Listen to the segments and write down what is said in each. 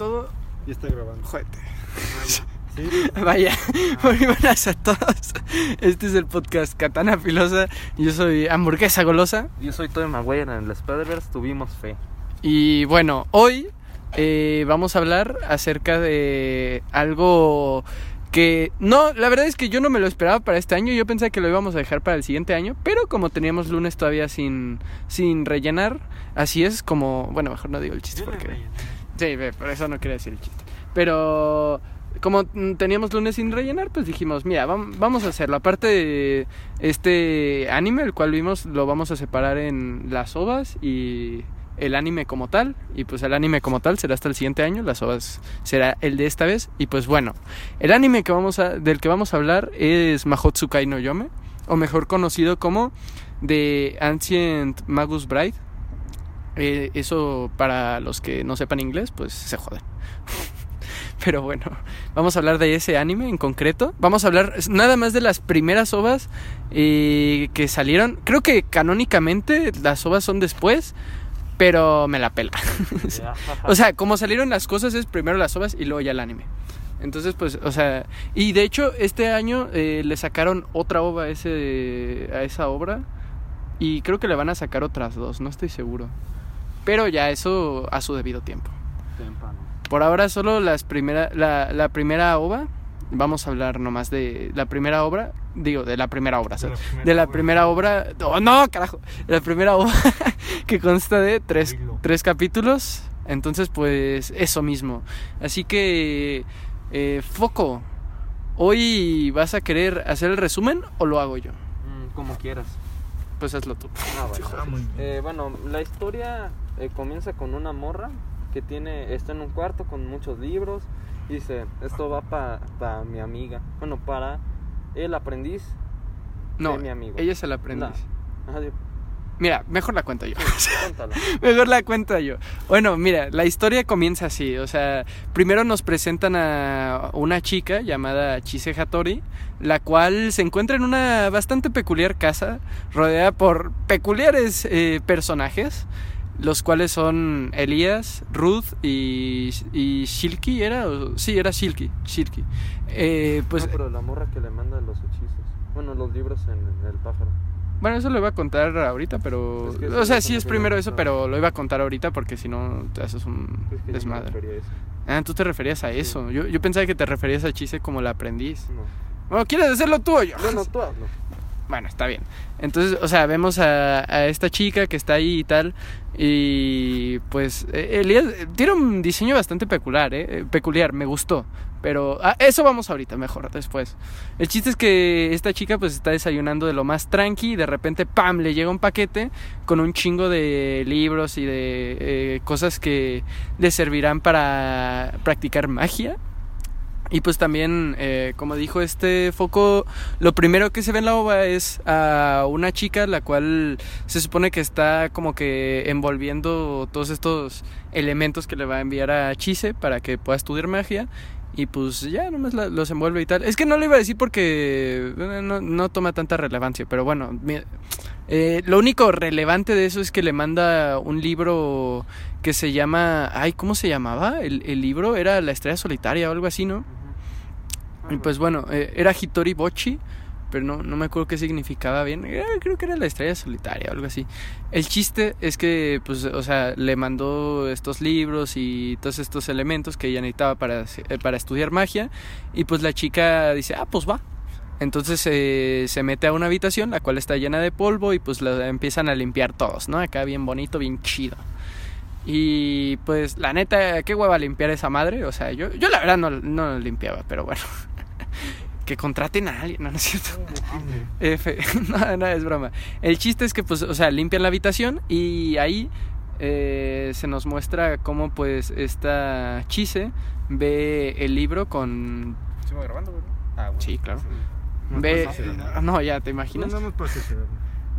todo, Ya está grabando. juguete. ¿Sí? Vaya, muy buenas a todos. Este es el podcast Katana Filosa. Yo soy Hamburguesa Golosa. Yo soy Tobey Maguire en el Spider-Verse, tuvimos fe. Y bueno, hoy eh, vamos a hablar acerca de algo que no, la verdad es que yo no me lo esperaba para este año. Yo pensé que lo íbamos a dejar para el siguiente año, pero como teníamos lunes todavía sin, sin rellenar, así es como, bueno, mejor no digo el chiste porque... Sí, por eso no quería decir el chiste. Pero como teníamos lunes sin rellenar, pues dijimos, mira, vam- vamos a hacerlo. Aparte de este anime, el cual vimos, lo vamos a separar en las ovas y el anime como tal. Y pues el anime como tal será hasta el siguiente año, las ovas será el de esta vez. Y pues bueno, el anime que vamos a, del que vamos a hablar es Mahotsukai no Yome, o mejor conocido como The Ancient Magus Bride. Eh, eso para los que no sepan inglés, pues se joden. Pero bueno, vamos a hablar de ese anime en concreto. Vamos a hablar nada más de las primeras ovas eh, que salieron. Creo que canónicamente las ovas son después, pero me la pela. o sea, como salieron las cosas es primero las ovas y luego ya el anime. Entonces, pues, o sea, y de hecho este año eh, le sacaron otra ova a, ese, a esa obra y creo que le van a sacar otras dos, no estoy seguro. Pero ya eso a su debido tiempo. Por ahora solo las primera, la, la primera ova. Vamos a hablar nomás de la primera obra. Digo, de la primera obra. De la primera de la obra. primera obra. ¡Oh, no, carajo! De la primera obra que consta de tres, tres capítulos. Entonces, pues, eso mismo. Así que, eh, Foco, ¿hoy vas a querer hacer el resumen o lo hago yo? Mm, como quieras. Pues hazlo tú. Ah, bueno. Ah. Eh, bueno, la historia eh, comienza con una morra que tiene está en un cuarto con muchos libros. y Dice, esto va para mi amiga. Bueno, para el aprendiz No, de mi amigo. ella es el aprendiz. Mira, mejor la cuento yo. Mejor la cuento yo. Bueno, mira, la historia comienza así. O sea, primero nos presentan a una chica llamada Chise Hattori, la cual se encuentra en una bastante peculiar casa, rodeada por peculiares eh, personajes, los cuales son Elías, Ruth y, y Shilky, ¿era? Sí, era Shilky. Shilky. Eh, pues, no, pero la morra que le manda los hechizos. Bueno, los libros en, en el pájaro. bueno, eso lo iba a contar ahorita, pero... Es que o sea, sí es primero eso, pero lo iba a contar ahorita porque si no te haces un Es que yo me desmadre. refería a eso. Ah, tú te referías a Sí. eso. Yo, yo pensaba que te referías a Chise como la aprendiz. No. Bueno, ¿quieres hacerlo tú o yo? No, no, tú hazlo. Bueno, está bien. Entonces, o sea, vemos a, esta chica que está ahí y tal. Y pues, eh, Elías eh, tiene un diseño bastante peculiar, ¿eh? Eh, Peculiar, me gustó. Pero a eso vamos ahorita, mejor después. El chiste es que esta chica pues está desayunando de lo más tranqui y de repente, ¡pam!, le llega un paquete con un chingo de libros y de cosas que le servirán para practicar magia. Y pues también, eh, como dijo este foco, lo primero que se ve en la ova es a una chica la cual se supone que está como que envolviendo todos estos elementos que le va a enviar a Chise para que pueda estudiar magia. Y pues ya nomás la- los envuelve y tal. Es que no lo iba a decir porque eh, no, no toma tanta relevancia, pero bueno, eh, lo único relevante de eso es que le manda un libro que se llama... Ay, ¿cómo se llamaba? El, el libro era La Estrella Solitaria o algo así, ¿no? Pues bueno, eh, era Hitori Bochi, pero no, no me acuerdo qué significaba bien. Eh, creo que era la estrella solitaria o algo así. El chiste es que, pues, o sea, le mandó estos libros y todos estos elementos que ella necesitaba para, eh, para estudiar magia. Y pues la chica dice, ah, pues va. Entonces eh, se mete a una habitación, la cual está llena de polvo, y pues la empiezan a limpiar todos, ¿no? Acá bien bonito, bien chido. Y pues la neta, qué hueva limpiar esa madre. O sea, yo, yo la verdad no, no limpiaba, pero bueno. Que contraten a alguien, no, no es cierto. F, no, no, es broma. El chiste es que, pues, o sea, limpian la habitación y ahí eh, se nos muestra cómo, pues, esta Chise ve el libro con... ¿Se va grabando, güey? Ah, bueno. Sí, claro. No Ve... pasa nada. No, ya, ¿te No, imaginas? no me pasa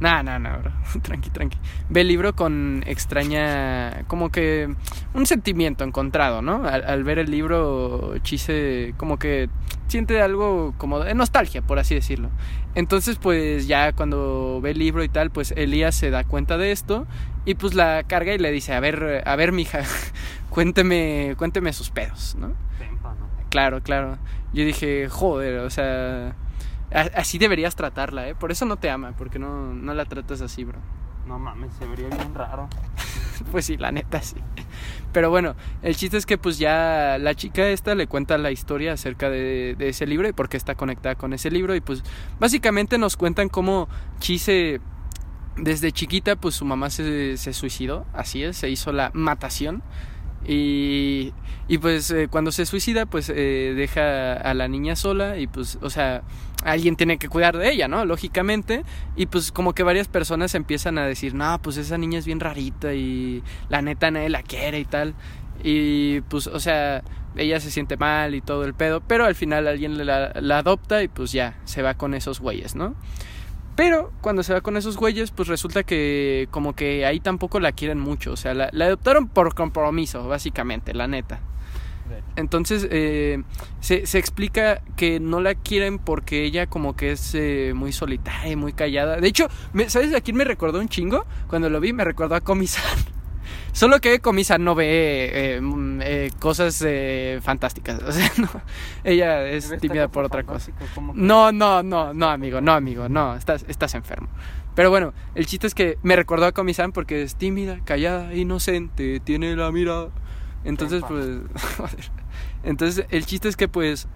No, no, no, bro. tranqui, tranqui. Ve el libro con extraña, como que un sentimiento encontrado, ¿no? Al, al ver el libro, Chise como que siente algo como de nostalgia, por así decirlo. Entonces, pues ya cuando ve el libro y tal, pues Elías se da cuenta de esto y pues la carga y le dice, a ver, a ver, mija, cuénteme, cuénteme sus pedos, ¿no? Tempa, ¿no? Claro, claro. Yo dije, joder, o sea, así deberías tratarla, ¿eh? Por eso no te ama, porque no, no la tratas así, bro. No mames, se vería bien raro. Pues sí, la neta sí. Pero bueno, el chiste es que pues ya la chica esta le cuenta la historia acerca de, de ese libro y por qué está conectada con ese libro. Y pues básicamente nos cuentan cómo Chise desde chiquita pues su mamá se, se suicidó, así es, se hizo la matación. Y, y pues eh, cuando se suicida pues eh, deja a la niña sola y pues o sea alguien tiene que cuidar de ella, ¿no? Lógicamente. Y pues como que varias personas empiezan a decir, no, pues esa niña es bien rarita y la neta nadie la quiere y tal. Y pues, o sea, ella se siente mal y todo el pedo, pero al final alguien la, la adopta y pues ya, se va con esos güeyes, ¿no? Pero cuando se va con esos güeyes, pues resulta que como que ahí tampoco la quieren mucho. O sea, la, la adoptaron por compromiso, básicamente, la neta. Entonces eh, se, se explica que no la quieren porque ella como que es eh, muy solitaria y muy callada. De hecho, me- ¿sabes a quién me recordó un chingo? Cuando lo vi me recordó a Comisan. Solo que Comisan no ve eh, mm, eh, cosas eh, fantásticas. O sea, no, ella es tímida por otra cosa. No, no, no, no, amigo, no, amigo, no, estás, estás enfermo. Pero bueno, el chiste es que me recordó a Comisan porque es tímida, callada, inocente, tiene la mirada. Entonces, pues, joder. Entonces, el chiste es que, pues,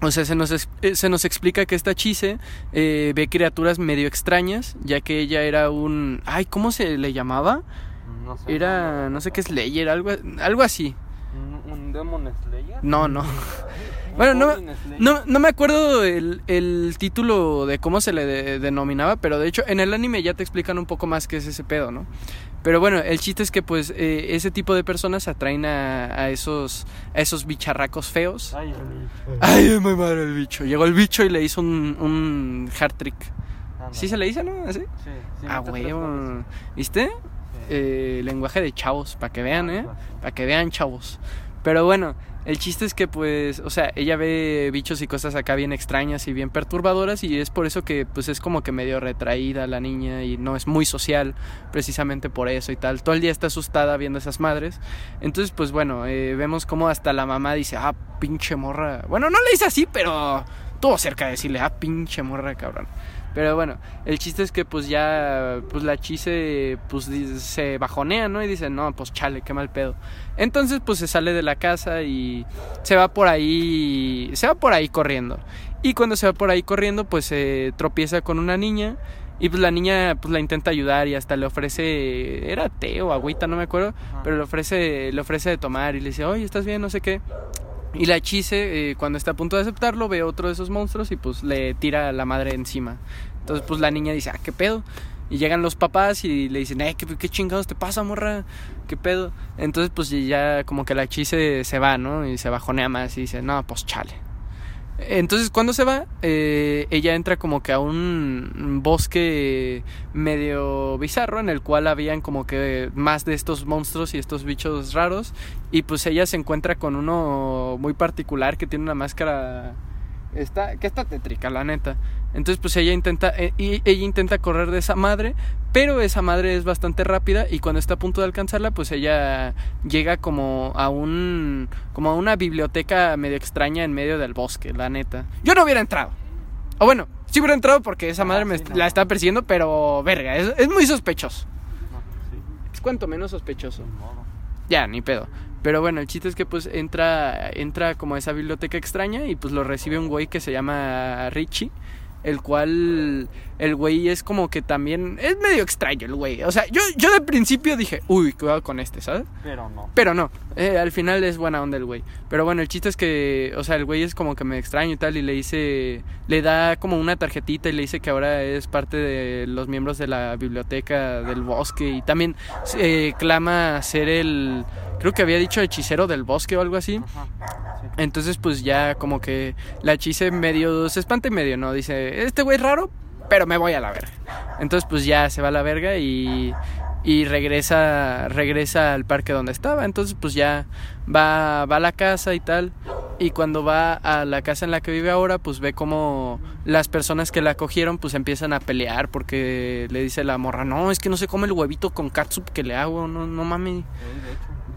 o sea, se nos, se nos explica que esta Chise eh, ve criaturas medio extrañas, ya que ella era un... Ay, ¿cómo se le llamaba? No sé. Era, no sé qué es Slayer, algo, algo así. ¿Un, Demon Slayer? No, no. ¿Un Bueno, no, no, no me acuerdo el, el título de cómo se le de- denominaba, pero de hecho en el anime ya te explican un poco más qué es ese pedo, ¿no? Pero bueno, el chiste es que pues eh, ese tipo de personas atraen a, a esos a esos bicharracos feos. Ay, el- Ay, muy madre el bicho. Llegó el bicho y le hizo un, un hard trick. anda. ¿Sí se le dice, no? ¿Así? Sí, sí, ah, huevo. ¿Viste? Eh, lenguaje de chavos, para que vean, ¿eh? Para que vean, chavos. Pero bueno, el chiste es que pues, o sea, ella ve bichos y cosas acá bien extrañas y bien perturbadoras y es por eso que pues es como que medio retraída la niña y no es muy social precisamente por eso y tal. Todo el día está asustada viendo esas madres. Entonces pues bueno, eh, vemos como hasta la mamá dice, ah, pinche morra. Bueno, no le dice así, pero tuvo cerca de decirle, ah, pinche morra, cabrón. Pero bueno, el chiste es que pues ya, pues la chise, pues se bajonea, ¿no? Y dice, no, pues chale, qué mal pedo. Entonces pues se sale de la casa y se va por ahí, se va por ahí corriendo. Y cuando se va por ahí corriendo, pues se tropieza con una niña. Y pues la niña pues la intenta ayudar y hasta le ofrece, era té o agüita, no me acuerdo, pero le ofrece, le ofrece de tomar y le dice, oye, ¿estás bien? No sé qué. Y la chise, eh, cuando está a punto de aceptarlo, ve otro de esos monstruos y pues le tira a la madre encima. Entonces pues la niña dice, ah, ¿qué pedo? Y llegan los papás y le dicen, eh, ¿qué, qué chingados te pasa, morra? ¿Qué pedo? Entonces pues ya como que la chise se va, ¿no? Y se bajonea más y dice, no, pues chale. Entonces cuando se va, eh, ella entra como que a un bosque medio bizarro en el cual habían como que más de estos monstruos y estos bichos raros y pues ella se encuentra con uno muy particular que tiene una máscara está que está tétrica la neta. Entonces pues ella intenta eh, y ella intenta correr de esa madre pero esa madre es bastante rápida y cuando está a punto de alcanzarla pues ella llega como a un como a una biblioteca medio extraña en medio del bosque la neta. Yo no hubiera entrado. O bueno sí hubiera entrado porque esa Ah, madre me sí, no. la está persiguiendo pero verga es, es muy sospechoso. No, sí, es cuanto menos sospechoso. Modo. Ya, ni pedo. Pero bueno, el chiste es que pues entra, entra como a esa biblioteca extraña y pues lo recibe un güey que se llama Richie. El cual, el güey es como que también, es medio extraño el güey. O sea, yo, yo de principio dije, uy, cuidado con este, ¿sabes? Pero no. Pero no, eh, al final es buena onda el güey. Pero bueno, el chiste es que, o sea, el güey es como que me extraño y tal, y le dice, le da como una tarjetita y le dice que ahora es parte de los miembros de la biblioteca del bosque y también eh, clama ser el, creo que había dicho hechicero del bosque o algo así. Ajá. Sí. Entonces, pues ya como que la hechice medio se espanta y medio, ¿no? Dice, este güey raro, pero me voy a la verga. Entonces pues ya se va a la verga y, y regresa, regresa al parque donde estaba. Entonces pues ya va, va a la casa y tal. Y cuando va a la casa en la que vive ahora, pues ve como las personas que la acogieron pues empiezan a pelear porque le dice la morra, no, es que no se come el huevito con catsup que le hago, no, no mames.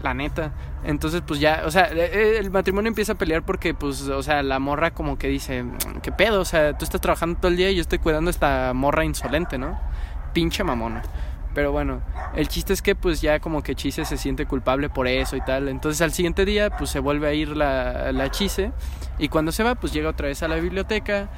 La neta. Entonces, pues ya, o sea, e, el matrimonio empieza a pelear porque, pues, o sea, la morra como que dice, ¿qué pedo? O sea, tú estás trabajando todo el día y yo estoy cuidando a esta morra insolente, ¿no? Pinche mamona. Pero bueno, el chiste es que pues ya como que Chise se siente culpable por eso y tal. Entonces al siguiente día pues se vuelve a ir la, la Chise y cuando se va pues llega otra vez a la biblioteca,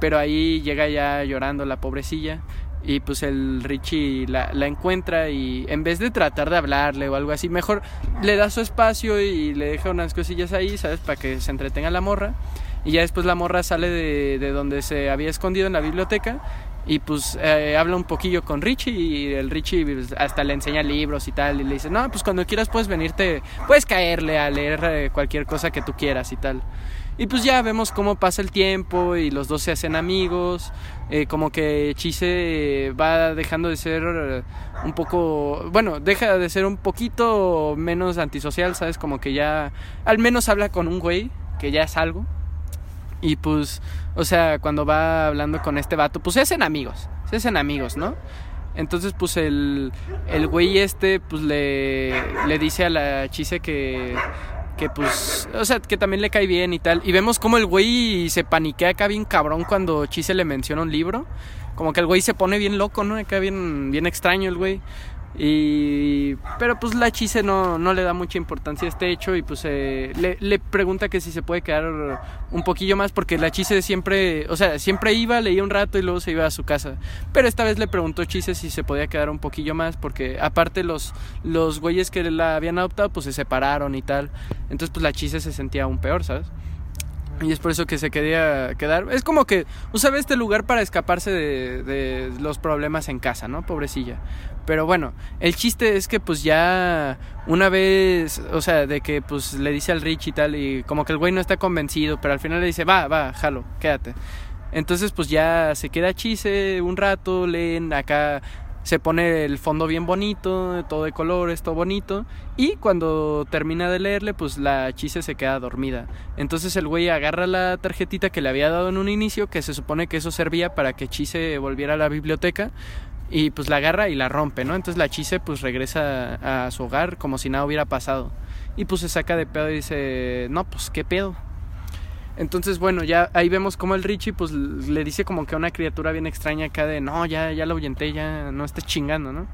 pero ahí llega ya llorando la pobrecilla y pues el Richie la, encuentra y en vez de tratar de hablarle o algo así, mejor le da su espacio y le deja unas cosillas ahí, ¿sabes? Para que se entretenga la morra. Y ya después la morra sale de, de donde se había escondido en la biblioteca y pues eh, habla un poquillo con Richie y el Richie pues, hasta le enseña libros y tal y le dice, no, pues cuando quieras puedes venirte, puedes caerle a leer eh, cualquier cosa que tú quieras y tal. Y pues ya vemos cómo pasa el tiempo y los dos se hacen amigos, eh, como que Chise va dejando de ser un poco, bueno, deja de ser un poquito menos antisocial, ¿sabes? Como que ya al menos habla con un güey, que ya es algo. Y pues, o sea, cuando va hablando con este vato, pues se hacen amigos, se hacen amigos, ¿no? Entonces, pues el, el güey este, pues le, le dice a la chise que, que pues, o sea, que también le cae bien y tal. Y vemos como el güey se paniquea acá bien cabrón cuando Chise le menciona un libro. Como que el güey se pone bien loco, ¿no? Acá bien, bien extraño el güey. Y, pero pues la Chise no, no le da mucha importancia a este hecho y pues eh, le, pregunta que si se puede quedar un poquillo más porque la Chise siempre, o sea, siempre iba, leía un rato y luego se iba a su casa. Pero esta vez le preguntó Chise si se podía quedar un poquillo más porque aparte los, los güeyes que la habían adoptado pues se separaron y tal. Entonces pues la Chise se sentía aún peor, ¿sabes? Y es por eso que se quería quedar. Es como que usaba este lugar para escaparse de, los problemas en casa, ¿no? Pobrecilla. Pero bueno, el chiste es que pues ya una vez, o sea, de que pues le dice al Rich y tal, y como que el güey no está convencido, pero al final le dice, va, va, jalo, quédate. Entonces pues ya se queda chise un rato, leen acá se pone el fondo bien bonito, todo de colores, todo bonito. Y cuando termina de leerle, pues la chise se queda dormida. Entonces el güey agarra la tarjetita que le había dado en un inicio, que se supone que eso servía para que Chise volviera a la biblioteca. Y pues la agarra y la rompe, ¿no? Entonces la Chise pues regresa a su hogar como si nada hubiera pasado. Y pues se saca de pedo y dice, no, pues qué pedo. Entonces, bueno, ya ahí vemos como el Richie pues le dice como que a una criatura bien extraña acá de, no, ya, ya lo ahuyenté, ya no estés chingando, ¿no?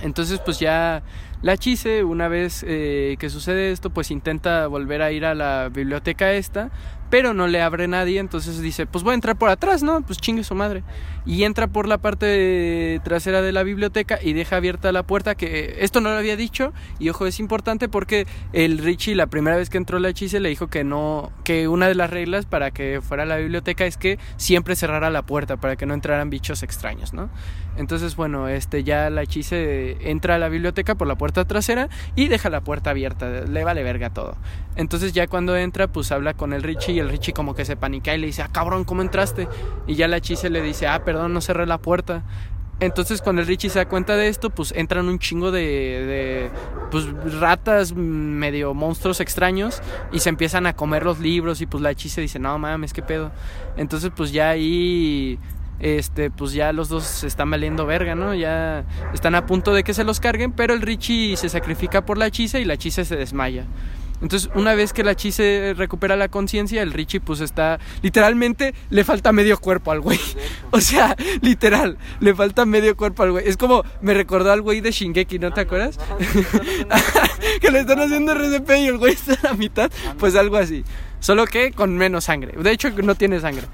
Entonces, pues ya la Chise, una vez eh, que sucede esto, pues intenta volver a ir a la biblioteca esta, pero no le abre nadie, entonces dice, pues voy a entrar por atrás, ¿no? Pues chingue su madre. Y entra por la parte trasera de la biblioteca y deja abierta la puerta, que esto no lo había dicho, y ojo, es importante porque el Richie la primera vez que entró la Chise le dijo que no, que una de las reglas para que fuera a la biblioteca es que siempre cerrara la puerta para que no entraran bichos extraños, ¿no? Entonces, bueno, este ya la Chise entra a la biblioteca por la puerta trasera y deja la puerta abierta, le vale verga todo. Entonces ya cuando entra, pues habla con el Richie y el Richie como que se panica y le dice, ah, cabrón, ¿cómo entraste? Y ya la Chise le dice, ah, perdón, no cerré la puerta. Entonces cuando el Richie se da cuenta de esto, pues entran un chingo de, de pues, ratas medio monstruos extraños y se empiezan a comer los libros y pues la Chise dice, no mames, qué pedo. Entonces pues ya ahí este, pues ya los dos se están valiendo verga, ¿no? Ya están a punto de que se los carguen, pero el Richie se sacrifica por la chise y la chise se desmaya. Entonces, una vez que la chise recupera la conciencia, el Richie pues está literalmente le falta medio cuerpo al güey. O sea, literal, le falta medio cuerpo al güey. Es como me recordó al güey de Shingeki, ¿no te acuerdas? que le están haciendo RCP y el güey está a la mitad, pues algo así. Solo que con menos sangre. De hecho, no tiene sangre.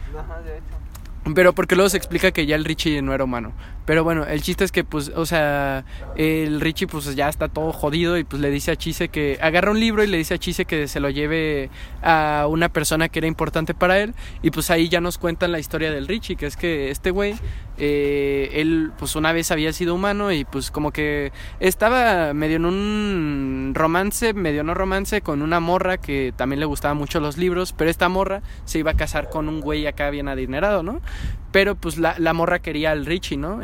Pero porque luego se explica que ya el Richie no era humano. Pero bueno, el chiste es que, pues, o sea, el Richie, pues ya está todo jodido y pues le dice a Chise que agarra un libro y le dice a Chise que se lo lleve a una persona que era importante para él. Y pues ahí ya nos cuentan la historia del Richie, que es que este güey, eh, él, pues una vez había sido humano y pues como que estaba medio en un romance, medio no romance, con una morra que también le gustaban mucho los libros, pero esta morra se iba a casar con un güey acá bien adinerado, ¿no? Pero pues la, la morra quería al Richie, ¿no?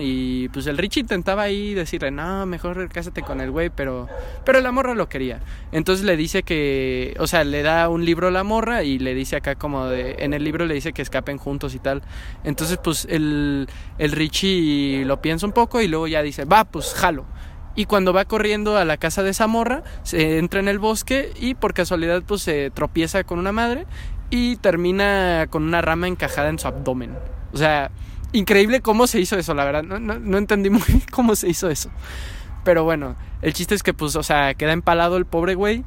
Pues el Richie intentaba ahí decirle, no, mejor cásate con el güey, pero, pero la morra lo quería. Entonces le dice que, o sea, le da un libro a la morra y le dice acá como de, en el libro le dice que escapen juntos y tal. Entonces pues el, el Richie lo piensa un poco y luego ya dice, va, pues jalo. Y cuando va corriendo a la casa de esa morra, se entra en el bosque y por casualidad pues se tropieza con una madre y termina con una rama encajada en su abdomen. O sea, increíble cómo se hizo eso, la verdad. No, no, no entendí muy cómo se hizo eso. Pero bueno, el chiste es que pues, o sea, queda empalado el pobre güey.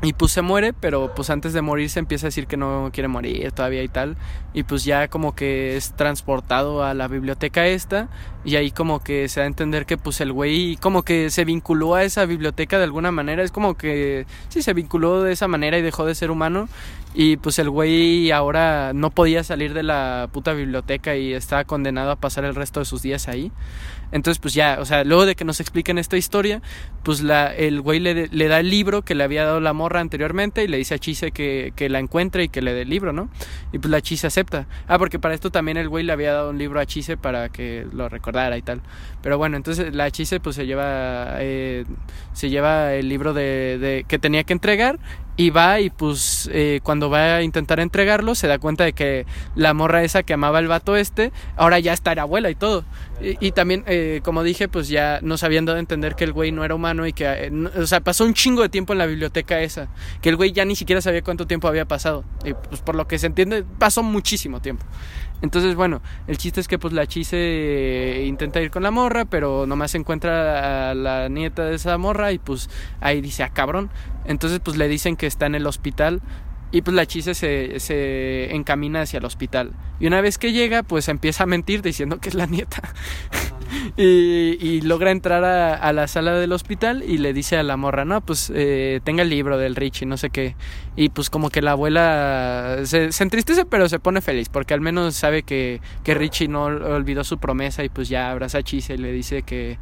Y pues se muere, pero pues antes de morir se empieza a decir que no quiere morir todavía y tal. Y pues ya como que es transportado a la biblioteca esta. Y ahí como que se da a entender que pues el güey como que se vinculó a esa biblioteca de alguna manera. Es como que sí, se vinculó de esa manera y dejó de ser humano. Y pues el güey ahora no podía salir de la puta biblioteca y estaba condenado a pasar el resto de sus días ahí. Entonces, pues ya, o sea, luego de que nos expliquen esta historia, pues la, el güey le, le da el libro que le había dado la morra anteriormente y le dice a Chise que, que la encuentre y que le dé el libro, ¿no? Y pues la Chise acepta. Ah, porque para esto también el güey le había dado un libro a Chise para que lo recordara y tal. Pero bueno, entonces la Chise pues se lleva, eh, se lleva el libro de, de, que tenía que entregar y va y pues eh, cuando va a intentar entregarlo se da cuenta de que la morra esa que amaba el vato este ahora ya está la abuela y todo. Y, y también eh, como dije pues ya nos habían dado a entender que el güey no era humano y que eh, no, o sea pasó un chingo de tiempo en la biblioteca esa que el güey ya ni siquiera sabía cuánto tiempo había pasado. Y pues por lo que se entiende pasó muchísimo tiempo entonces, bueno, el chiste es que pues la chise intenta ir con la morra, pero nomás encuentra a la nieta de esa morra y pues ahí dice, ah, cabrón. Entonces pues le dicen que está en el hospital y pues la chise se, se encamina hacia el hospital. Y una vez que llega, pues empieza a mentir diciendo que es la nieta. y, logra entrar a, la sala del hospital y le dice a la morra, no, pues eh, tenga el libro del Richie, no sé qué. Y pues como que la abuela se, entristece pero se pone feliz porque al menos sabe que, que Richie no olvidó su promesa y pues ya abraza a Chise y le dice que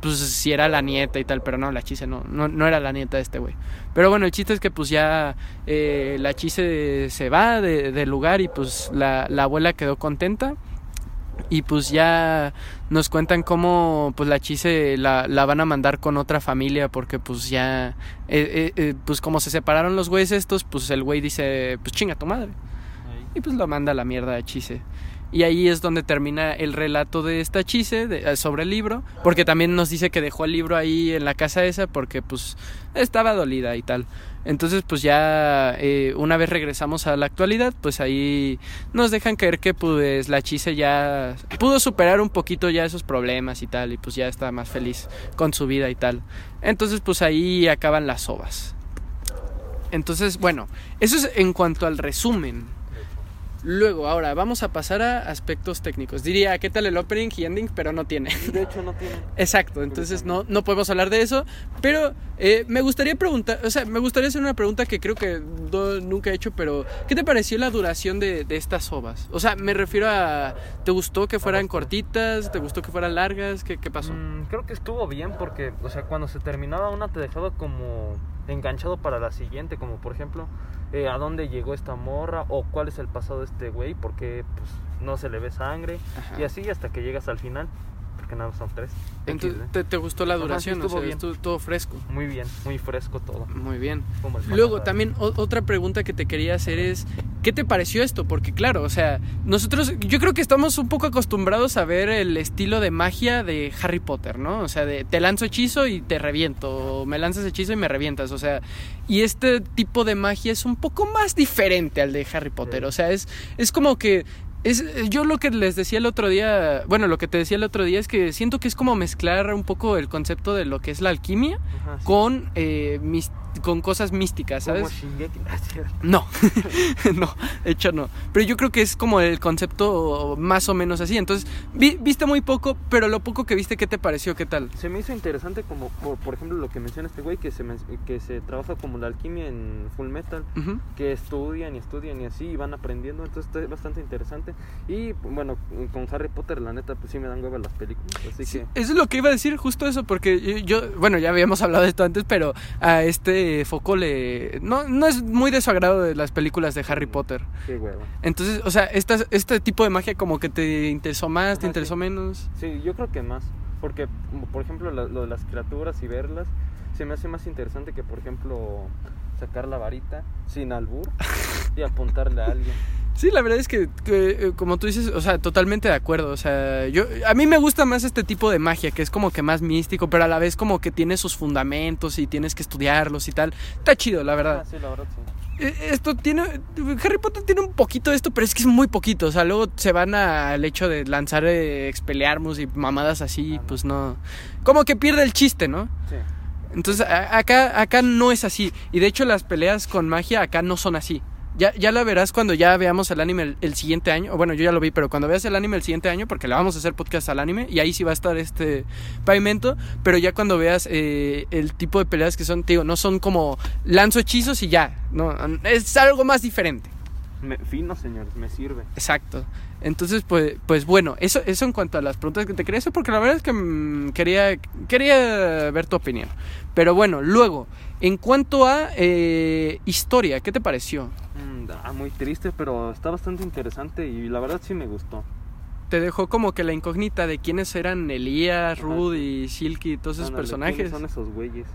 pues si era la nieta y tal, pero no, la chise no, no, no era la nieta de este güey. Pero bueno, el chiste es que pues ya eh, la chise se va del de lugar y pues la, la, abuela quedó contenta. Y pues ya nos cuentan cómo pues la chise la, la van a mandar con otra familia porque pues ya, eh, eh, pues como se separaron los güeyes estos, pues el güey dice, pues chinga tu madre. Y pues lo manda a la mierda a chise. Y ahí es donde termina el relato de esta chise de, sobre el libro, porque también nos dice que dejó el libro ahí en la casa esa porque pues estaba dolida y tal. Entonces pues ya eh, una vez regresamos a la actualidad, pues ahí nos dejan caer que pues la chise ya pudo superar un poquito ya esos problemas y tal, y pues ya está más feliz con su vida y tal. Entonces pues ahí acaban las ovas. Entonces, bueno, eso es en cuanto al resumen Luego, ahora vamos a pasar a aspectos técnicos. Diría, ¿qué tal el opening y ending? Pero no tiene. De hecho, no tiene. Exacto, entonces no, no podemos hablar de eso. Pero eh, me gustaría preguntar, o sea, me gustaría hacer una pregunta que creo que no, nunca he hecho, pero ¿qué te pareció la duración de, de, estas ovas? O sea, me refiero a, ¿te gustó que fueran cortitas? ¿Te gustó que fueran largas? ¿Qué, qué pasó? Mm, creo que estuvo bien porque, o sea, cuando se terminaba una te dejaba como enganchado para la siguiente, como por ejemplo, eh, a dónde llegó esta morra o cuál es el pasado de este güey, porque pues no se le ve sangre Ajá. y así hasta que llegas al final, porque nada son tres. Entonces, ¿te, ¿te, gustó la duración? Ajá, sí, o sea, bien. Estuvo todo fresco. Muy bien, muy fresco todo. Muy bien. Luego, también o, otra pregunta que te quería hacer es, ¿qué te pareció esto? Porque claro, o sea, nosotros, yo creo que estamos un poco acostumbrados a ver el estilo de magia de Harry Potter, ¿no? O sea, de te lanzo hechizo y te reviento, o me lanzas hechizo y me revientas, o sea, y este tipo de magia es un poco más diferente al de Harry Potter, o sea, es, es como que es, yo lo que les decía el otro día, bueno, lo que te decía el otro día es que siento que es como mezclar un poco el concepto de lo que es la alquimia Ajá, sí. con, eh, mis, con cosas místicas, ¿sabes? Shingeki, no, no, de hecho no. pero yo creo que es como el concepto más o menos así. Entonces, vi- viste muy poco, pero lo poco que viste, ¿qué te pareció? ¿Qué tal? Se me hizo interesante como, por, por ejemplo, lo que menciona este güey, que se, que se trabaja como la alquimia en Full Metal, Ujú. que estudian y estudian y así, y van aprendiendo, entonces está bastante interesante. Y bueno, con Harry Potter, la neta, pues sí me dan hueva las películas, así Sí, que... eso es lo que iba a decir, justo eso, porque yo, yo- bueno, ya habíamos hablado de esto antes, pero a este foco le... No, no es muy de su agrado de las películas de Harry Potter. Qué hueva. Entonces, o sea, esta- este tipo de magia como que te interesó más, te interesó sí. menos. Sí, yo creo que más. Porque, por ejemplo, la- lo de las criaturas y verlas, se me hace más interesante que, por ejemplo, sacar la varita sin albur y apuntarle a alguien. Sí, la verdad es que, que, eh, como tú dices, o sea, totalmente de acuerdo. O sea, yo a mí me gusta más este tipo de magia, que es como que más místico, pero a la vez como que tiene sus fundamentos y tienes que estudiarlos y tal. Está chido, la verdad. Ah, sí, la verdad, sí. Eh, Esto tiene. Harry Potter tiene un poquito de esto, pero es que es muy poquito. O sea, luego se van al hecho de lanzar eh, Expelliarmus y mamadas así, Ah, pues no. Como que pierde el chiste, ¿no? Sí. Entonces, acá, acá no es así. Y de hecho, las peleas con magia acá no son así. Ya, ya la verás cuando ya veamos el anime el, siguiente año. Bueno, yo ya lo vi, pero cuando veas el anime el siguiente año, porque le vamos a hacer podcast al anime, y ahí sí va a estar este pavimento. Pero ya cuando veas eh, el tipo de peleas que son, te digo, no son como lanzo hechizos y ya. No, es algo más diferente. Me, fino, señores, me sirve. Exacto. Entonces, pues, pues bueno, eso, eso en cuanto a las preguntas que te quería hacer, porque la verdad es que mm, quería, quería ver tu opinión. Pero bueno, luego, en cuanto a eh, historia, ¿qué te pareció? Mm, ah, muy triste, pero está bastante interesante y la verdad sí me gustó. Te dejó como que la incógnita de quiénes eran Elías, Ajá. Ruth y Silky y todos esos Ándale, personajes. ¿quiénes son esos güeyes?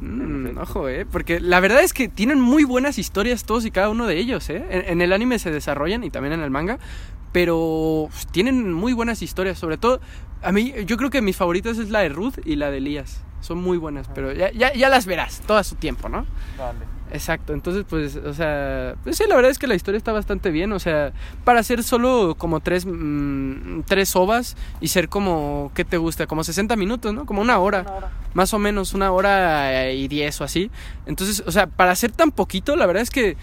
Mm, ojo, eh, porque la verdad es que tienen muy buenas historias todos y cada uno de ellos, eh. En, en el anime se desarrollan y también en el manga, pero tienen muy buenas historias, sobre todo a mí yo creo que mis favoritas es la de Ruth y la de Elías. Son muy buenas, pero ya, ya, ya las verás, todo a su tiempo, ¿no? Vale. Exacto, entonces pues, o sea, pues sí, la verdad es que la historia está bastante bien, o sea, para hacer solo como tres, mm, tres ovas y ser como, ¿qué te gusta? Como 60 minutos, ¿no? Como una hora Una hora. más o menos una hora eh, y diez o así. Entonces, o sea, para hacer tan poquito, la verdad es que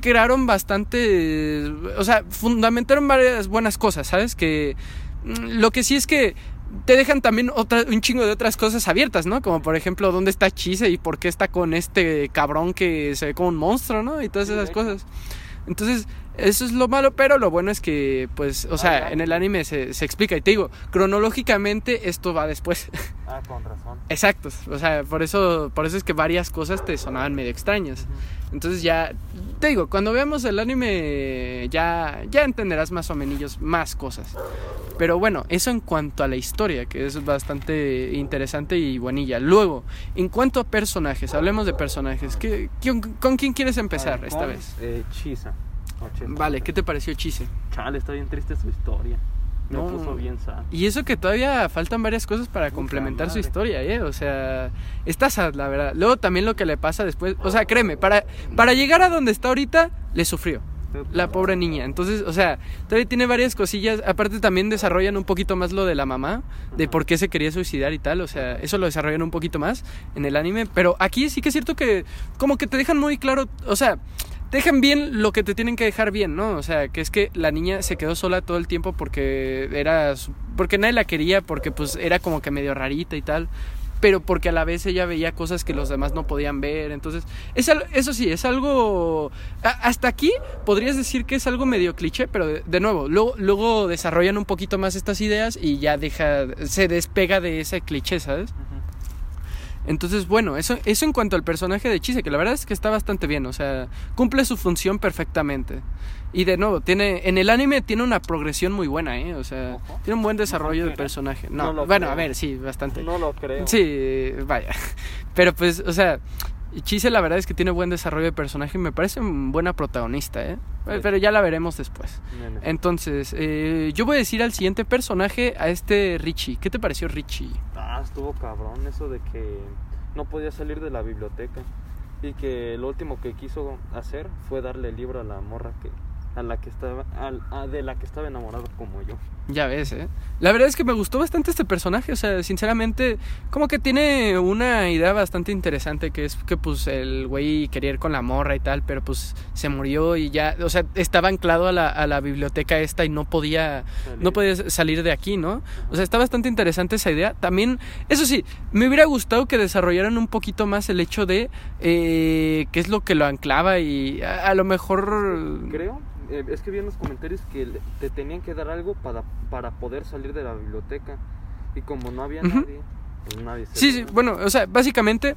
crearon bastante, o sea, fundamentaron varias buenas cosas, ¿sabes? Que mm, lo que sí es que te dejan también otra, un chingo de otras cosas abiertas, ¿no? Como por ejemplo, ¿dónde está Chise y por qué está con este cabrón que se ve como un monstruo, ¿no? Y todas esas cosas. Entonces, eso es lo malo, pero lo bueno es que, pues, o sea, claro. en el anime se, se explica. Y te digo, cronológicamente esto va después. Ah, con razón. Exacto, o sea, por eso, por eso es que varias cosas te sonaban medio extrañas. Entonces ya, te digo, cuando veamos el anime ya, ya entenderás más o menos más cosas. Pero bueno, eso en cuanto a la historia, que es bastante interesante y buenilla. Luego, en cuanto a personajes, hablemos de personajes. ¿Qué, quién- ¿Con quién quieres empezar ver, esta vez? Eh, Chisa. Vale, ¿qué te pareció Chise? Chale, está bien triste su historia. No. puso bien sad. Y eso que todavía faltan varias cosas para complementar su historia, ¿eh? O sea, está sad, la verdad. Luego también lo que le pasa después, o sea, créeme, para, para llegar a donde está ahorita, le sufrió. La pobre niña. Entonces, o sea, todavía tiene varias cosillas. Aparte también desarrollan un poquito más lo de la mamá, de por qué se quería suicidar y tal. O sea, eso lo desarrollan un poquito más en el anime. Pero aquí sí que es cierto que como que te dejan muy claro, o sea, dejan bien lo que te tienen que dejar bien, ¿no? O sea, que es que la niña se quedó sola todo el tiempo porque era, porque nadie la quería, porque pues era como que medio rarita y tal. Pero porque a la vez ella veía cosas que los demás no podían ver. Entonces, es eso sí, es algo... hasta aquí podrías decir que es algo medio cliché, pero de, de nuevo, luego, luego desarrollan un poquito más estas ideas y ya deja, se despega de ese cliché, ¿sabes? Entonces, bueno, eso, eso en cuanto al personaje de Chise, que la verdad es que está bastante bien, o sea, cumple su función perfectamente. Y de nuevo, tiene, en el anime tiene una progresión muy buena, ¿eh? O sea, Ojo. tiene un buen desarrollo No, de personaje. no No, lo bueno, creo. a ver, sí, bastante. No lo creo. Sí, vaya. Pero pues, o sea, Chise la verdad es que tiene buen desarrollo de personaje y me parece un buena protagonista, ¿eh? Pero ya la veremos después. Entonces, eh, yo voy a decir al siguiente personaje, a este Richie. ¿Qué te pareció Richie? Ah, estuvo cabrón eso de que no podía salir de la biblioteca. Y que lo último que quiso hacer fue darle el libro a la morra que a la que estaba, de la que estaba enamorado como yo. Ya ves, ¿eh? La verdad es que me gustó bastante este personaje, o sea, sinceramente, como que tiene una idea bastante interesante, que es que pues el güey quería ir con la morra y tal, pero pues se murió y ya, o sea, estaba anclado a la, a la biblioteca esta y no podía, no podía salir de aquí, ¿no? O sea, está bastante interesante esa idea. También, eso sí, me hubiera gustado que desarrollaran un poquito más el hecho de eh, qué es lo que lo anclaba y a, a lo mejor... Creo, eh, es que vi en los comentarios que te tenían que dar algo para, para poder salir de la biblioteca. Y como no había nadie, pues nadie se Sí, sí, bueno, o sea, básicamente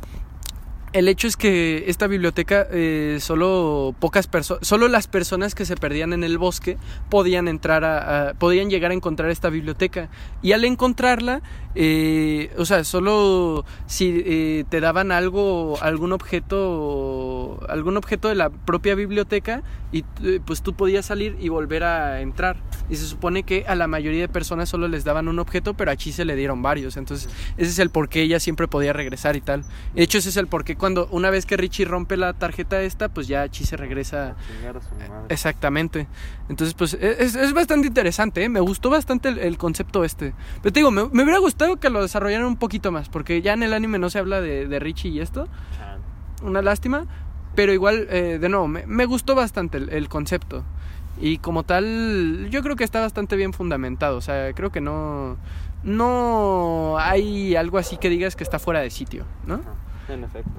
el hecho es que esta biblioteca eh, solo pocas personas, solo las personas que se perdían en el bosque podían entrar a, podían llegar a encontrar esta biblioteca. Y al encontrarla, eh, o sea, solo si eh, te daban algo, algún objeto, algún objeto de la propia biblioteca y eh, pues tú podías salir y volver a entrar. Y se supone que a la mayoría de personas solo les daban un objeto, pero a Chi se le dieron varios, entonces ese es el por qué ella siempre podía regresar y tal. De hecho, ese es el por qué cuando una vez que Richie rompe la tarjeta esta, pues ya Chi se regresa. A su madre. Exactamente. Entonces, pues e- es, es bastante interesante, ¿eh? me gustó bastante el, el concepto este. Pero te digo, me, me hubiera gustado que lo desarrollaran un poquito más, porque ya en el anime no se habla de, de Richie y esto. Una lástima. Pero igual, eh, de nuevo, me, me gustó bastante el, el concepto. Y como tal, yo creo que está bastante bien fundamentado. O sea, creo que no, no hay algo así que digas que está fuera de sitio, ¿no? En efecto.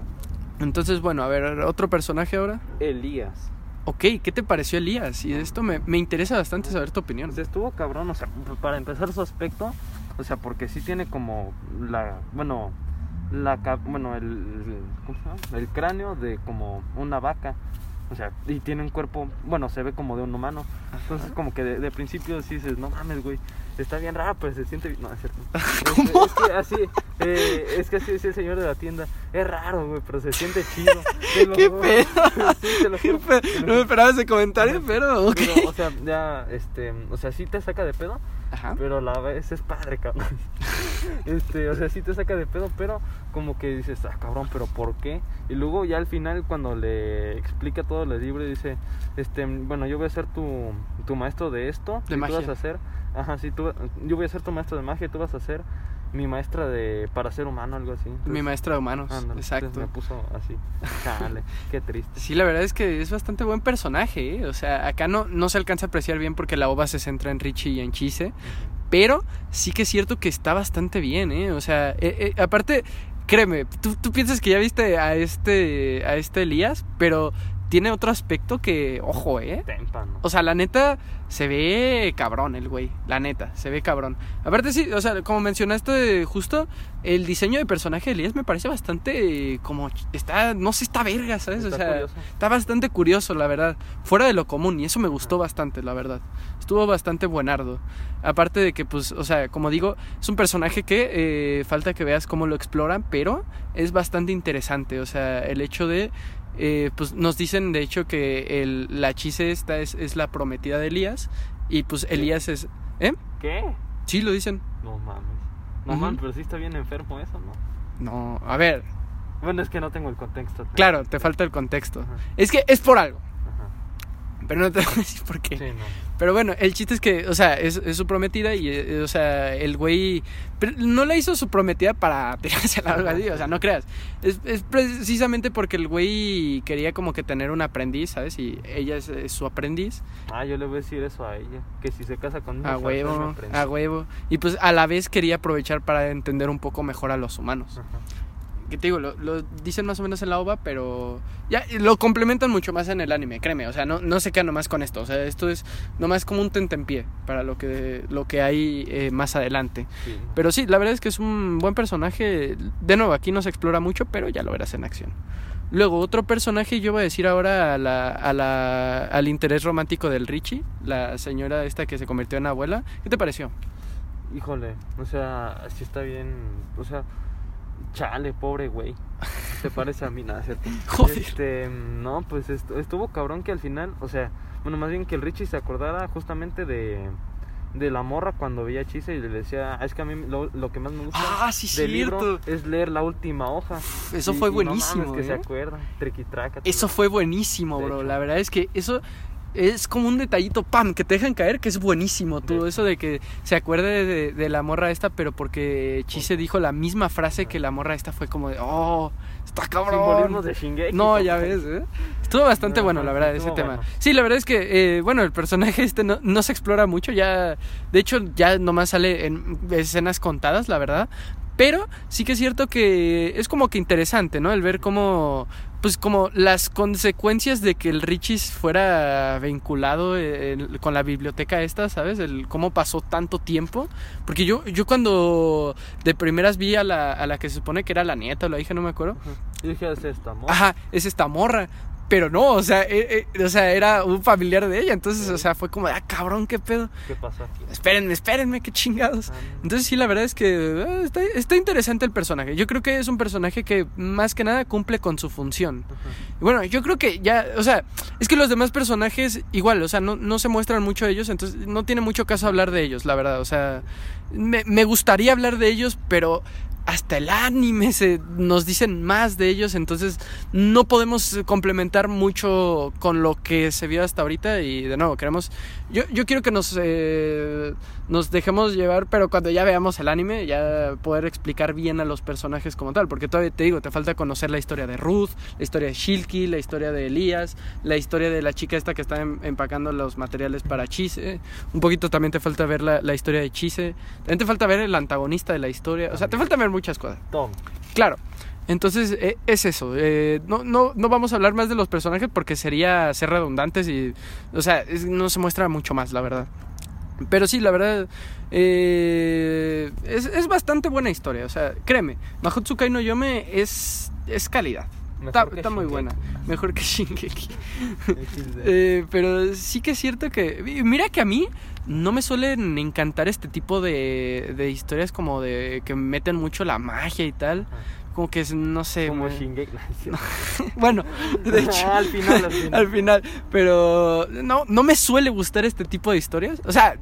Entonces, bueno, a ver, otro personaje ahora. Elías. Ok, ¿qué te pareció Elías? Y esto me, me interesa bastante saber tu opinión. Sea, estuvo cabrón, o sea, para empezar su aspecto, o sea, porque sí tiene como la, bueno, la, bueno, el, ¿cómo se llama? El cráneo de como una vaca, o sea, y tiene un cuerpo, bueno, se ve como de un humano, entonces como que de, de principio sí dices, no mames, güey, está bien raro, pero se siente bien, no, es cierto. ¿Cómo? Es, que así, eh, es que así decía el señor de la tienda, es raro, güey, pero se siente chido. te lo ¿Qué pedo? Sí, te lo ¿Qué juro, pe- te lo No me esperaba ese comentario, pero ok. Pero, o sea, ya, este, o sea, sí te saca de pedo, Ajá. pero a la vez es padre, cabrón. Este, o sea, sí te saca de pedo, pero como que dices, ah, cabrón, pero ¿por qué? Y luego ya al final cuando le explica todo el libro dice, este, bueno, yo voy a ser tu, tu maestro de esto, De y magia. tú vas a ser, ajá, sí, tú, yo voy a ser tu maestro de magia y tú vas a ser mi maestra de para ser humano, algo así. Mi maestra de humanos, ándale, exacto. me puso así, chale, qué triste. Sí, la verdad es que es bastante buen personaje, ¿eh? O sea, acá no, no se alcanza a apreciar bien porque la ova se centra en Richie y en Chise. Pero sí que es cierto que está bastante bien, ¿eh? O sea, eh, eh, aparte, créeme, tú, tú piensas que ya viste a este, a este Elías, pero tiene otro aspecto que, ojo, ¿eh? Témpano. O sea, la neta, se ve cabrón el güey. La neta, se ve cabrón. Aparte, sí, o sea, como mencionaste justo, el diseño de personaje de Elías me parece bastante eh, como. Está, no sé, está verga, ¿sabes? Está o sea, curioso. está bastante curioso, la verdad. Fuera de lo común, y eso me gustó bastante, la verdad. Estuvo bastante buenardo. Aparte de que, pues, o sea, como digo, es un personaje que eh, falta que veas cómo lo exploran, pero es bastante interesante. O sea, el hecho de. Eh, pues nos dicen, de hecho, que el, la chise esta es, es la prometida de Elías. Y pues Elías es. ¿Eh? ¿Qué? Sí, lo dicen. No mames. No mames, pero sí está bien enfermo eso, ¿no? No, a ver, Bueno, es que no tengo el contexto. claro, te falta el contexto. Ajá. Es que es por algo, Ajá. pero no te voy a decir por qué. Sí, no. Pero bueno, el chiste es que, o sea, es, es su prometida y, eh, o sea, el güey no la hizo su prometida para tirarse a algo así, o sea, no creas. Es, es precisamente porque el güey quería como que tener un aprendiz, ¿sabes? Y ella es, es su aprendiz. Ah, yo le voy a decir eso a ella. Que si se casa conmigo, A huevo, a huevo. Y pues a la vez quería aprovechar para entender un poco mejor a los humanos. Ajá. Que te digo, lo, lo dicen más o menos en la ova, pero ya lo complementan mucho más en el anime, créeme. O sea, no, no se queda nomás con esto. O sea, esto es nomás como un tentempié para lo que, lo que hay eh, más adelante. Sí. Pero sí, la verdad es que es un buen personaje. De nuevo, aquí no se explora mucho, pero ya lo verás en acción. Luego, otro personaje, yo voy a decir ahora a la, a la, al interés romántico del Richie, la señora esta que se convirtió en abuela. ¿Qué te pareció? Híjole, o sea, sí está bien. O sea, chale, pobre güey. Se parece a mí, nada, ¿cierto? Joder. Este, no, pues est- estuvo cabrón que al final, o sea, bueno, más bien que el Richie se acordara justamente de, de la morra cuando veía a Chise y le decía, "Ah, es que a mí lo, lo que más me gusta Ah, sí, del libro es leer la última hoja. Eso Y- fue y no buenísimo, mames, que se acuerda, triquitraca. Eso fue buenísimo, bro. hecho. La verdad es que eso es como un detallito, pam, que te dejan caer, que es buenísimo. Todo eso de que se acuerde de, de la morra esta, pero porque Chise dijo la misma frase que la morra esta fue como de, oh, está cabrón. de Shingeki. No, ya ves, ¿eh? Estuvo bastante bueno, la verdad, ese tema. bueno. Sí, la verdad es que, eh, bueno, el personaje este no, no se explora mucho, ya, de hecho, ya nomás sale en escenas contadas, la verdad. Pero sí que es cierto que es como que interesante, ¿no? El ver cómo, pues como las consecuencias de que el Richis fuera vinculado eh, con la biblioteca esta, ¿sabes? El cómo pasó tanto tiempo. Porque yo, yo cuando de primeras vi a la, a la que se supone que era la nieta o la hija, no me acuerdo. Dije, es esta, amor. Ajá, es esta morra. Pero no, o sea, eh, eh, o sea, era un familiar de ella. Entonces, o sea, fue como, ah, cabrón, qué pedo. ¿Qué pasó aquí? Espérenme, espérenme, qué chingados. Ah, no. Entonces sí, la verdad es que eh, está, está interesante el personaje. Yo creo que es un personaje que más que nada cumple con su función. Bueno, yo creo que ya, o sea, es que los demás personajes igual, o sea, no, no se muestran mucho ellos, entonces no tiene mucho caso hablar de ellos, la verdad. O sea, me, me gustaría hablar de ellos, pero hasta el anime se nos dicen más de ellos, entonces no podemos complementar mucho con lo que se vio hasta ahorita y de nuevo queremos yo, yo quiero que nos eh, nos dejemos llevar, pero cuando ya veamos el anime ya poder explicar bien a los personajes como tal, porque todavía te digo, te falta conocer la historia de Ruth, la historia de Shilky, la historia de Elías, la historia de la chica esta que está em- empacando los materiales para Chise, un poquito también te falta ver la, la historia de Chise, también te falta ver el antagonista de la historia, o sea, te falta ver muchas cosas. Tom. Claro. Entonces, eh, es eso. eh, no, no, no vamos a hablar más de los personajes porque sería ser redundantes y. O sea, es- no se muestra mucho más, la verdad. Pero sí, la verdad. eh, es, es bastante buena historia. O sea, créeme, Mahotsukai no Yome es, es calidad. Está, está muy buena. Mejor que Shingeki. Eh, pero sí que es cierto que. Mira que a mí no me suelen encantar este tipo de, de historias como de que meten mucho la magia y tal. Como que es, no sé. Como me- Shingeki. Bueno, de hecho. al final, al final. al final. Pero no, no me suele gustar este tipo de historias. O sea,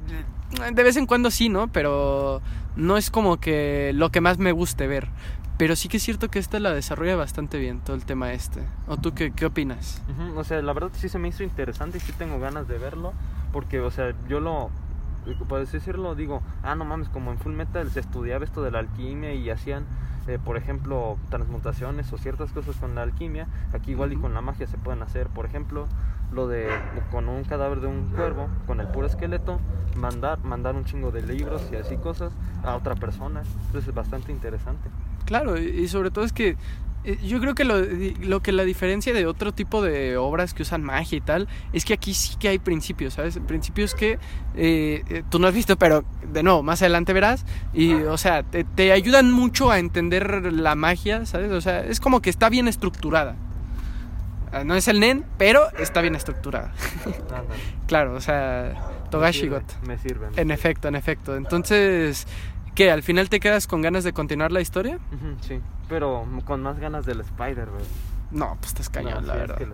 de vez en cuando sí, ¿no? Pero no es como que lo que más me guste ver. Pero sí que es cierto que esta la desarrolla bastante bien, todo el tema este. ¿O tú qué, qué opinas? Ujú, O sea, la verdad sí se me hizo interesante y sí tengo ganas de verlo. Porque, o sea, yo lo. Por decirlo, digo, ah, no mames, como en Full Metal se estudiaba esto de la alquimia y hacían, eh, por ejemplo, transmutaciones o ciertas cosas con la alquimia. Aquí, igual y con la magia se pueden hacer, por ejemplo, lo de con un cadáver de un cuervo, con el puro esqueleto, mandar, mandar un chingo de libros y así cosas a otra persona. Entonces es bastante interesante. Claro, y sobre todo es que yo creo que lo, lo que la diferencia de otro tipo de obras que usan magia y tal es que aquí sí que hay principios, ¿sabes? Principios que eh, eh, tú no has visto, pero de nuevo, más adelante verás. Y, o sea, te, te ayudan mucho a entender la magia, ¿sabes? O sea, es como que está bien estructurada. Ah, No es el Nen, pero está bien estructurada. Claro, o sea, Togashi Me Got. sirve, Me sirve. me En sirve. efecto, en efecto. Entonces, ¿qué? ¿Al final te quedas con ganas de continuar la historia? Sí, pero con más ganas del Spider, güey. No, pues estás cañón, No, la sí, es verdad. que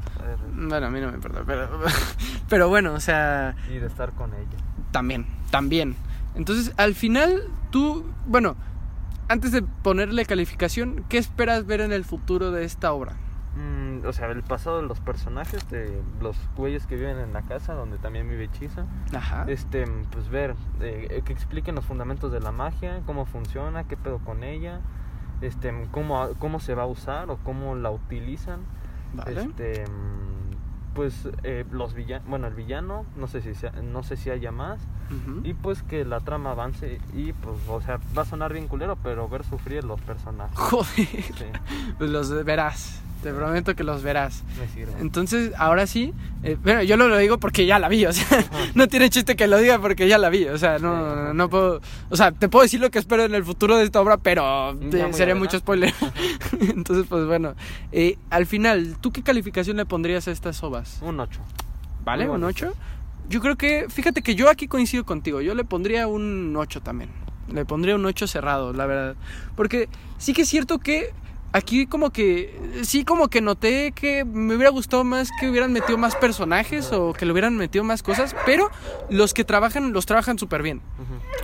Bueno, a mí no me importa, pero, pero bueno, o sea, Y de estar con ella. también, también. Entonces, al final, tú, bueno, antes de ponerle calificación, ¿qué esperas ver en el futuro de esta obra? Mm, o sea, el pasado de los personajes, de los güeyes que viven en la casa, donde también vive Chisa. Ajá. Este, pues ver, eh, que expliquen los fundamentos de la magia, cómo funciona, qué pedo con ella, este, cómo, cómo se va a usar o cómo la utilizan. Vale. Este, pues eh, los villanos, bueno, el villano, no sé si sea- no sé si haya más. Y pues que la trama avance y pues, o sea, va a sonar bien culero, pero ver sufrir los personajes. Joder, Sí, pues los verás. Te prometo que los verás. me sirve. Entonces, ahora sí, eh, bueno, yo lo, lo digo porque ya la vi, o sea, no tiene chiste que lo diga porque ya la vi, o sea, no, ajá. no puedo, o sea, te puedo decir lo que espero en el futuro de esta obra, pero sería mucho spoiler. Entonces, pues bueno, eh, al final, ¿tú qué calificación le pondrías a estas ovas? Un 8. ¿Vale? Muy ¿Un bonito. 8? Yo creo que, fíjate que yo aquí coincido contigo, yo le pondría un 8 también. Le pondría un 8 cerrado, la verdad. Porque sí que es cierto que Aquí como que, sí como que noté que me hubiera gustado más que hubieran metido más personajes o que le hubieran metido más cosas, pero los que trabajan, los trabajan súper bien.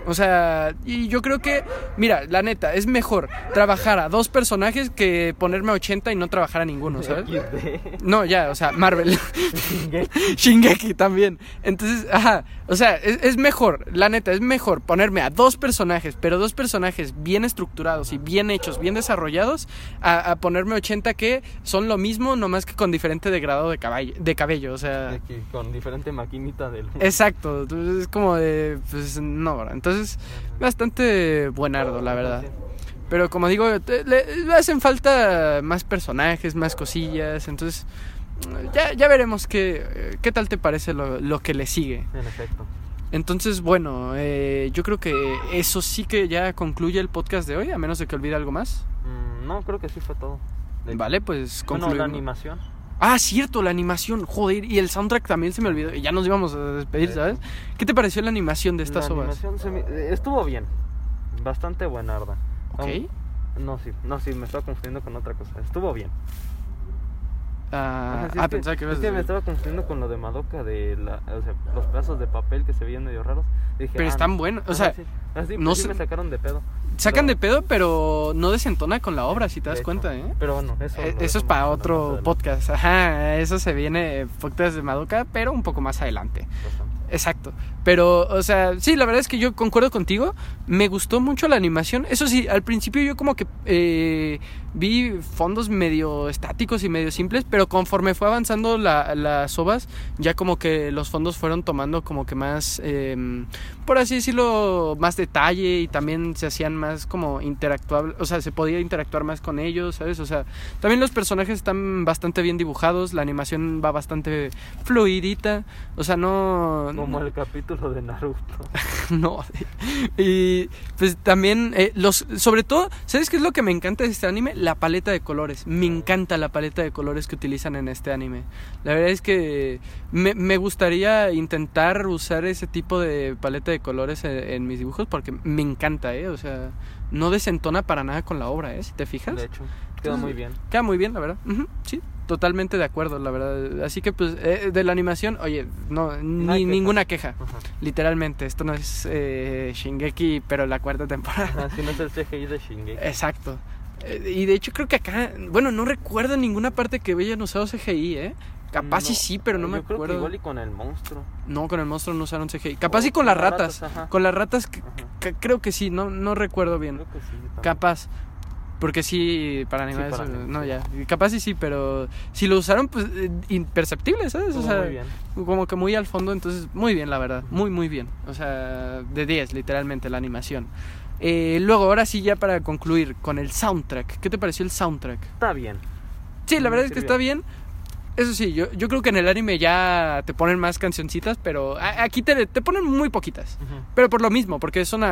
O sea, y yo creo que, mira, la neta, es mejor trabajar a dos personajes que ponerme a 80 y no trabajar a ninguno, ¿sabes? No, ya, o sea, Marvel. Shingeki también. Entonces, ajá, o sea, es, es mejor, la neta, es mejor ponerme a dos personajes, pero dos personajes bien estructurados y bien hechos, bien desarrollados, a, a ponerme 80 que son lo mismo, nomás que con diferente degrado de, caballo, de cabello, o sea... De que con diferente maquinita del. Exacto, es como de, pues no, entonces bastante buenardo, la verdad. Pero como digo, le, le hacen falta más personajes, más cosillas, entonces ya, ya veremos qué, qué tal te parece lo, lo que le sigue. En efecto. Entonces, bueno, eh, yo creo que eso sí que ya concluye el podcast de hoy, a menos de que olvide algo más. Mm, no, creo que sí fue todo. De. Vale, pues Bueno, concluimos. la animación. Ah, cierto, la animación, joder, y el soundtrack también se me olvidó, ya nos íbamos a despedir, ¿sabes? ¿Qué te pareció la animación de estas la obras? animación se me- eh, estuvo bien. Bastante buenarda. Ok. No, sí, no, sí, me estaba confundiendo con otra cosa. Estuvo bien. Ah, sí, ah, que- pensaba que es ibas que me estaba confundiendo con lo de Madoka de la, o sea, los pedazos de papel que se veían medio raros. Dije, Pero ah, están no. buenos, o sea, sí. Así, no sí sé- me sacaron de pedo. Sacan de pedo, pero no desentona con la obra, si te das cuenta, ¿eh? Pero bueno, eso, Eh, Eso es para otro podcast. Ajá, eso se viene podcast de Madoka, pero un poco más adelante. Exacto. Pero, o sea, sí, la verdad es que yo concuerdo contigo. Me gustó mucho la animación. Eso sí, al principio yo como que eh, vi fondos medio estáticos y medio simples, pero conforme fue avanzando la- las ovas, ya como que los fondos fueron tomando como que más, eh, por así decirlo, más detalle y también se hacían más como interactuables. O sea, se podía interactuar más con ellos, ¿sabes? O sea, también los personajes están bastante bien dibujados, la animación va bastante fluidita. O sea, no... Como el capítulo de Naruto. No. Y pues también, eh, los, sobre todo, ¿sabes qué es lo que me encanta de este anime? La paleta de colores. Me encanta la paleta de colores que utilizan en este anime. La verdad es que me, me gustaría intentar usar ese tipo de paleta de colores en, en mis dibujos porque me encanta, ¿eh? O sea, no desentona para nada con la obra, ¿eh? Si te fijas. De hecho, quedó muy bien. Queda muy bien, la verdad. Sí, totalmente de acuerdo, la verdad. Así que, pues, eh, de la animación, oye, no, ni, queja. ninguna queja. Literalmente, esto no es eh, Shingeki, pero la cuarta temporada. Así no es el CGI de Shingeki. Exacto. Eh, y de hecho creo que acá, bueno, no recuerdo ninguna parte que hayan usado CGI, ¿eh? Capaz sí sí, pero no me que acuerdo. igual y con el monstruo. No, con el monstruo no usaron CGI. Capaz O sí con las ratas. Con las ratas creo que sí, no, no recuerdo bien. Creo que sí. Capaz. Porque sí, para animales, para eh, animales, no, sí. ya. Capaz sí, sí, pero si lo usaron, pues eh, imperceptible, ¿sabes? O Estuvo sea, muy bien. como que muy al fondo, entonces muy bien, la verdad, muy, muy bien. O sea, de 10, literalmente, la animación. Eh, luego, ahora sí, ya para concluir con el soundtrack. ¿Qué te pareció el soundtrack? Está bien. Sí, la verdad es que está bien. Eso sí, yo, yo creo que en el anime ya te ponen más cancioncitas, pero a- aquí te, te ponen muy poquitas. Pero por lo mismo, porque Son tres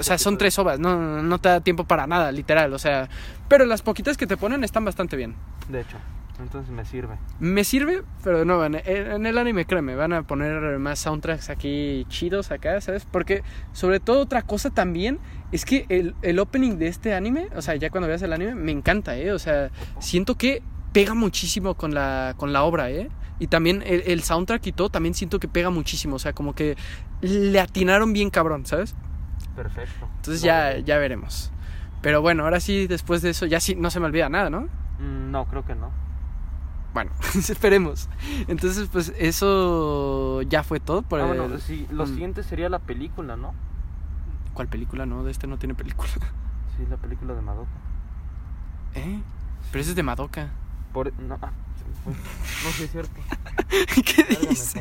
o sea, son tres ovas, no, no te da tiempo para nada, literal, o sea, pero las poquitas que te ponen están bastante bien. De hecho, entonces me sirve. Me sirve, pero no, en, en el anime, créeme, van a poner más soundtracks aquí chidos acá, ¿sabes? Porque, sobre todo, otra cosa también es que el, el opening de este anime, o sea, ya cuando veas el anime, me encanta, ¿eh? O sea, siento que pega muchísimo con la, con la obra, ¿eh? Y también el, el soundtrack y todo, también siento que pega muchísimo, o sea, como que le atinaron bien cabrón, ¿sabes? Perfecto. Entonces No, ya, ya veremos. Pero bueno, ahora sí, después de eso, ya sí, no se me olvida nada, ¿no? mm, No, creo que no. Bueno, esperemos. Entonces, pues eso ya fue todo por Ah, el... bueno, sí, lo Mm. siguiente sería la película, ¿no? ¿Cuál película? No, de este no tiene película. Sí, la película de Madoka. ¿Eh? Pero ese es de Madoka. Por... No, ah. No, sí es cierto. ¿Qué dices?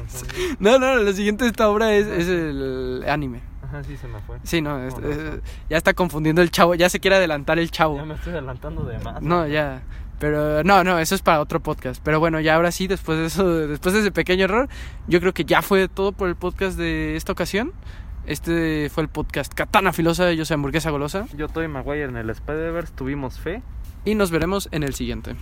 No, no, lo siguiente esta obra es, es el anime. Ajá, sí se me fue. Sí, no, es- es- ya está confundiendo el chavo, ya se quiere adelantar el chavo. Ya me estoy adelantando de más. No, ya. Pero no, no, eso es para otro podcast. Pero bueno, ya ahora sí, después de eso, después de ese pequeño error, yo creo que ya fue todo por el podcast de esta ocasión. Este fue el podcast Katana Filosa, yo soy Hamburguesa Golosa. Yo, Toy Maguire en el Spider-Verse, tuvimos fe. Y nos veremos en el siguiente.